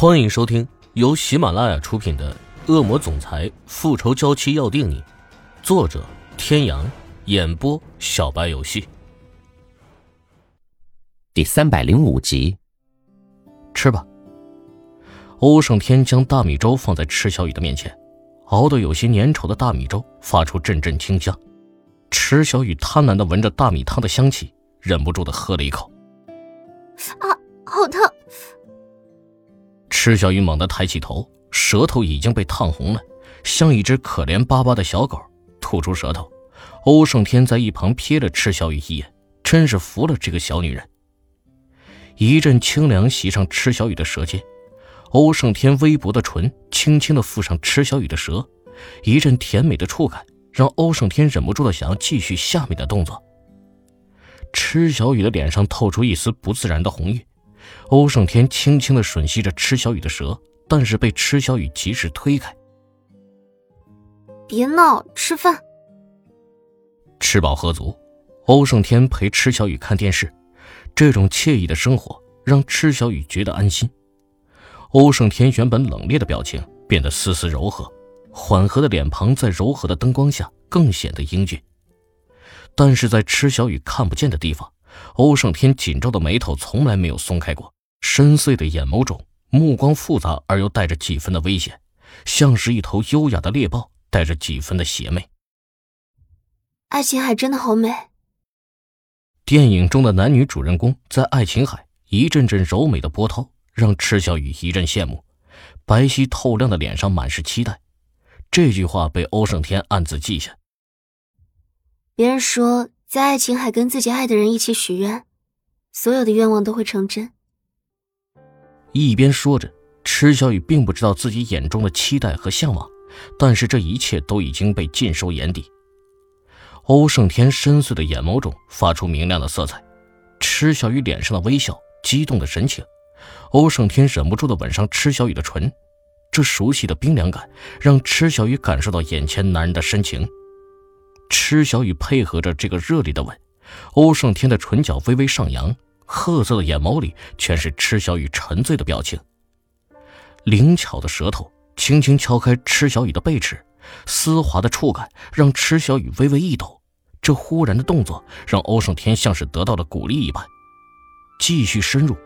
欢迎收听由喜马拉雅出品的《恶魔总裁复仇娇妻要定你》，作者：天阳，演播：小白游戏。第三百零五集，吃吧。欧胜天将大米粥放在池小雨的面前，熬得有些粘稠的大米粥发出阵阵清香。池小雨贪婪的闻着大米汤的香气，忍不住的喝了一口。啊，好烫！池小雨猛地抬起头，舌头已经被烫红了，像一只可怜巴巴的小狗，吐出舌头。欧胜天在一旁瞥了池小雨一眼，真是服了这个小女人。一阵清凉袭上池小雨的舌尖，欧胜天微薄的唇轻轻地附上池小雨的舌，一阵甜美的触感让欧胜天忍不住的想要继续下面的动作。池小雨的脸上透出一丝不自然的红晕。欧胜天轻轻的吮吸着池小雨的舌，但是被池小雨及时推开。别闹，吃饭。吃饱喝足，欧胜天陪池小雨看电视，这种惬意的生活让池小雨觉得安心。欧胜天原本冷冽的表情变得丝丝柔和，缓和的脸庞在柔和的灯光下更显得英俊。但是在池小雨看不见的地方。欧胜天紧皱的眉头从来没有松开过，深邃的眼眸中目光复杂而又带着几分的危险，像是一头优雅的猎豹，带着几分的邪魅。爱琴海真的好美。电影中的男女主人公在爱琴海，一阵阵柔美的波涛让池小雨一阵羡慕，白皙透亮的脸上满是期待。这句话被欧胜天暗自记下。别人说。在爱琴海跟自己爱的人一起许愿，所有的愿望都会成真。一边说着，池小雨并不知道自己眼中的期待和向往，但是这一切都已经被尽收眼底。欧胜天深邃的眼眸中发出明亮的色彩，池小雨脸上的微笑、激动的神情，欧胜天忍不住的吻上池小雨的唇，这熟悉的冰凉感让池小雨感受到眼前男人的深情。池小雨配合着这个热烈的吻，欧胜天的唇角微微上扬，褐色的眼眸里全是池小雨沉醉的表情。灵巧的舌头轻轻敲开池小雨的背齿，丝滑的触感让池小雨微微一抖。这忽然的动作让欧胜天像是得到了鼓励一般，继续深入。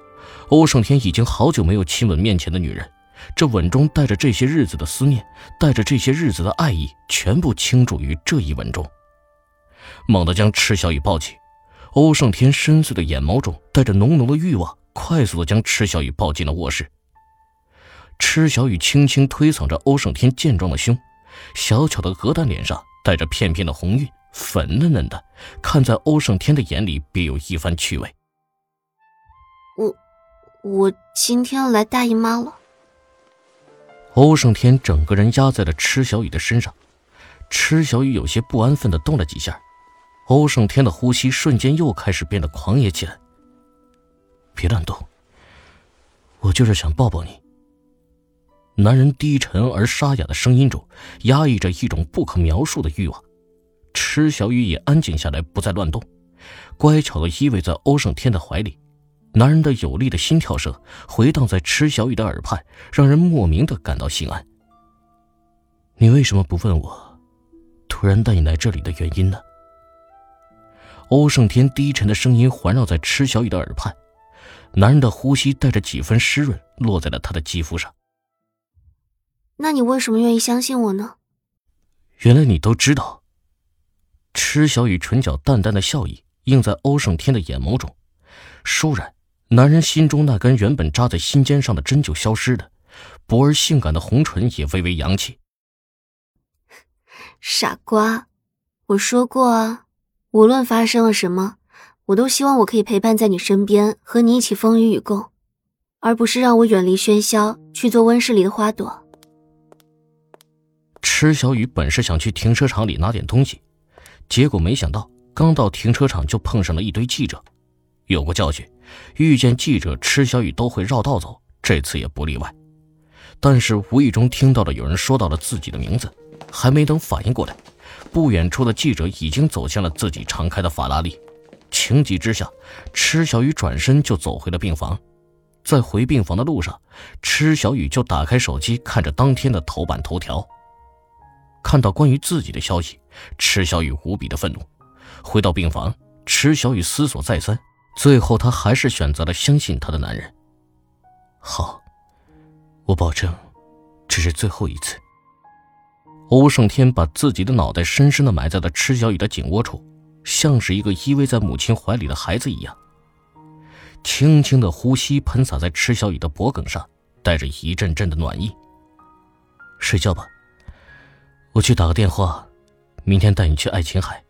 欧胜天已经好久没有亲吻面前的女人，这吻中带着这些日子的思念，带着这些日子的爱意，全部倾注于这一吻中。猛地将池小雨抱起，欧胜天深邃的眼眸中带着浓浓的欲望，快速的将池小雨抱进了卧室。池小雨轻轻推搡着欧胜天健壮的胸，小巧的鹅蛋脸上带着片片的红晕，粉嫩嫩的，看在欧胜天的眼里别有一番趣味。我，我今天要来大姨妈了。欧胜天整个人压在了池小雨的身上，池小雨有些不安分的动了几下。欧胜天的呼吸瞬间又开始变得狂野起来。别乱动，我就是想抱抱你。男人低沉而沙哑的声音中压抑着一种不可描述的欲望。池小雨也安静下来，不再乱动，乖巧的依偎在欧胜天的怀里。男人的有力的心跳声回荡在池小雨的耳畔，让人莫名的感到心安。你为什么不问我，突然带你来这里的原因呢？欧胜天低沉的声音环绕在池小雨的耳畔，男人的呼吸带着几分湿润，落在了他的肌肤上。那你为什么愿意相信我呢？原来你都知道。池小雨唇角淡淡的笑意映在欧胜天的眼眸中，倏然，男人心中那根原本扎在心尖上的针就消失了，薄而性感的红唇也微微扬起。傻瓜，我说过啊。无论发生了什么，我都希望我可以陪伴在你身边，和你一起风雨与共，而不是让我远离喧嚣，去做温室里的花朵。池小雨本是想去停车场里拿点东西，结果没想到刚到停车场就碰上了一堆记者。有过教训，遇见记者，池小雨都会绕道走，这次也不例外。但是无意中听到了有人说到了自己的名字，还没等反应过来。不远处的记者已经走向了自己常开的法拉利，情急之下，池小雨转身就走回了病房。在回病房的路上，池小雨就打开手机看着当天的头版头条。看到关于自己的消息，池小雨无比的愤怒。回到病房，池小雨思索再三，最后她还是选择了相信她的男人。好，我保证，这是最后一次。欧胜天把自己的脑袋深深的埋在了池小雨的颈窝处，像是一个依偎在母亲怀里的孩子一样。轻轻的呼吸喷洒在池小雨的脖颈上，带着一阵阵的暖意。睡觉吧，我去打个电话，明天带你去爱琴海。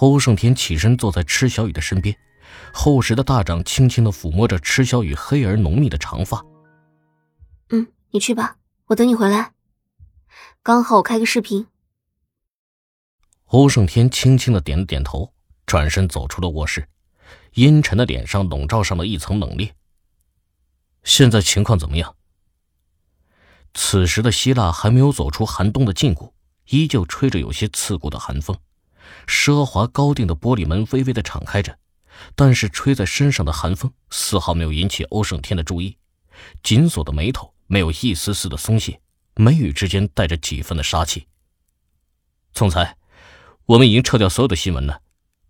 欧胜天起身坐在池小雨的身边，厚实的大掌轻轻的抚摸着池小雨黑而浓密的长发。嗯，你去吧，我等你回来。刚好我开个视频。欧胜天轻轻的点了点头，转身走出了卧室。阴沉的脸上笼罩上了一层冷冽。现在情况怎么样？此时的希腊还没有走出寒冬的禁锢，依旧吹着有些刺骨的寒风。奢华高定的玻璃门微微的敞开着，但是吹在身上的寒风丝毫没有引起欧胜天的注意。紧锁的眉头没有一丝丝的松懈，眉宇之间带着几分的杀气。总裁，我们已经撤掉所有的新闻了，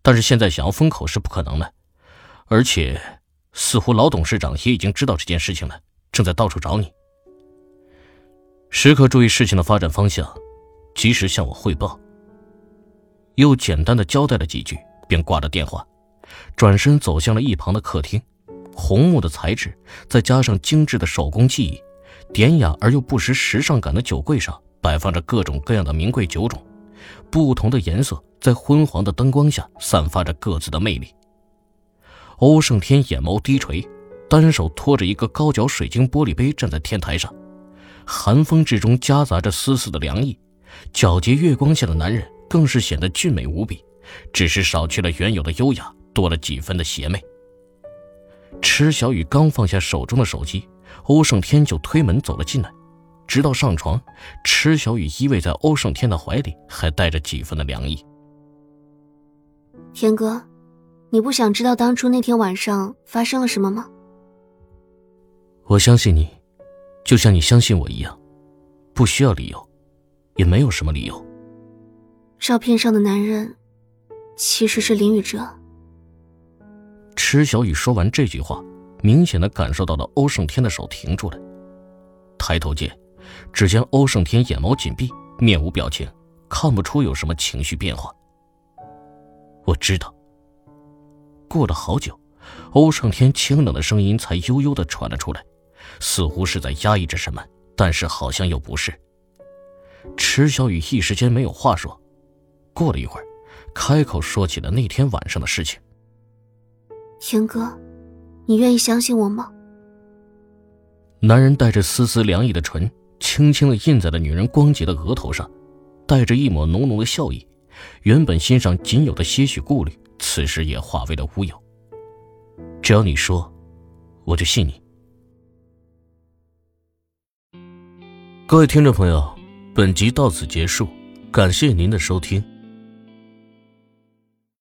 但是现在想要封口是不可能的。而且，似乎老董事长也已经知道这件事情了，正在到处找你。时刻注意事情的发展方向，及时向我汇报。又简单的交代了几句，便挂了电话，转身走向了一旁的客厅。红木的材质，再加上精致的手工技艺，典雅而又不失时尚感的酒柜上摆放着各种各样的名贵酒种，不同的颜色在昏黄的灯光下散发着各自的魅力。欧胜天眼眸低垂，单手托着一个高脚水晶玻璃杯站在天台上，寒风之中夹杂着丝丝的凉意，皎洁月光下的男人更是显得俊美无比，只是少去了原有的优雅，多了几分的邪魅。池小雨刚放下手中的手机，欧胜天就推门走了进来，直到上床，池小雨依偎在欧胜天的怀里，还带着几分的凉意。天哥。你不想知道当初那天晚上发生了什么吗？我相信你，就像你相信我一样，不需要理由，也没有什么理由。照片上的男人，其实是林宇哲。池小雨说完这句话，明显的感受到了欧胜天的手停住了。抬头见，只见欧胜天眼眸紧闭，面无表情，看不出有什么情绪变化。我知道。过了好久，欧胜天清冷的声音才悠悠的传了出来，似乎是在压抑着什么，但是好像又不是。池小雨一时间没有话说，过了一会儿，开口说起了那天晚上的事情。天哥，你愿意相信我吗？男人带着丝丝凉意的唇，轻轻的印在了女人光洁的额头上，带着一抹浓浓的笑意，原本心上仅有的些许顾虑。此时也化为了乌有。只要你说，我就信你。各位听众朋友，本集到此结束，感谢您的收听。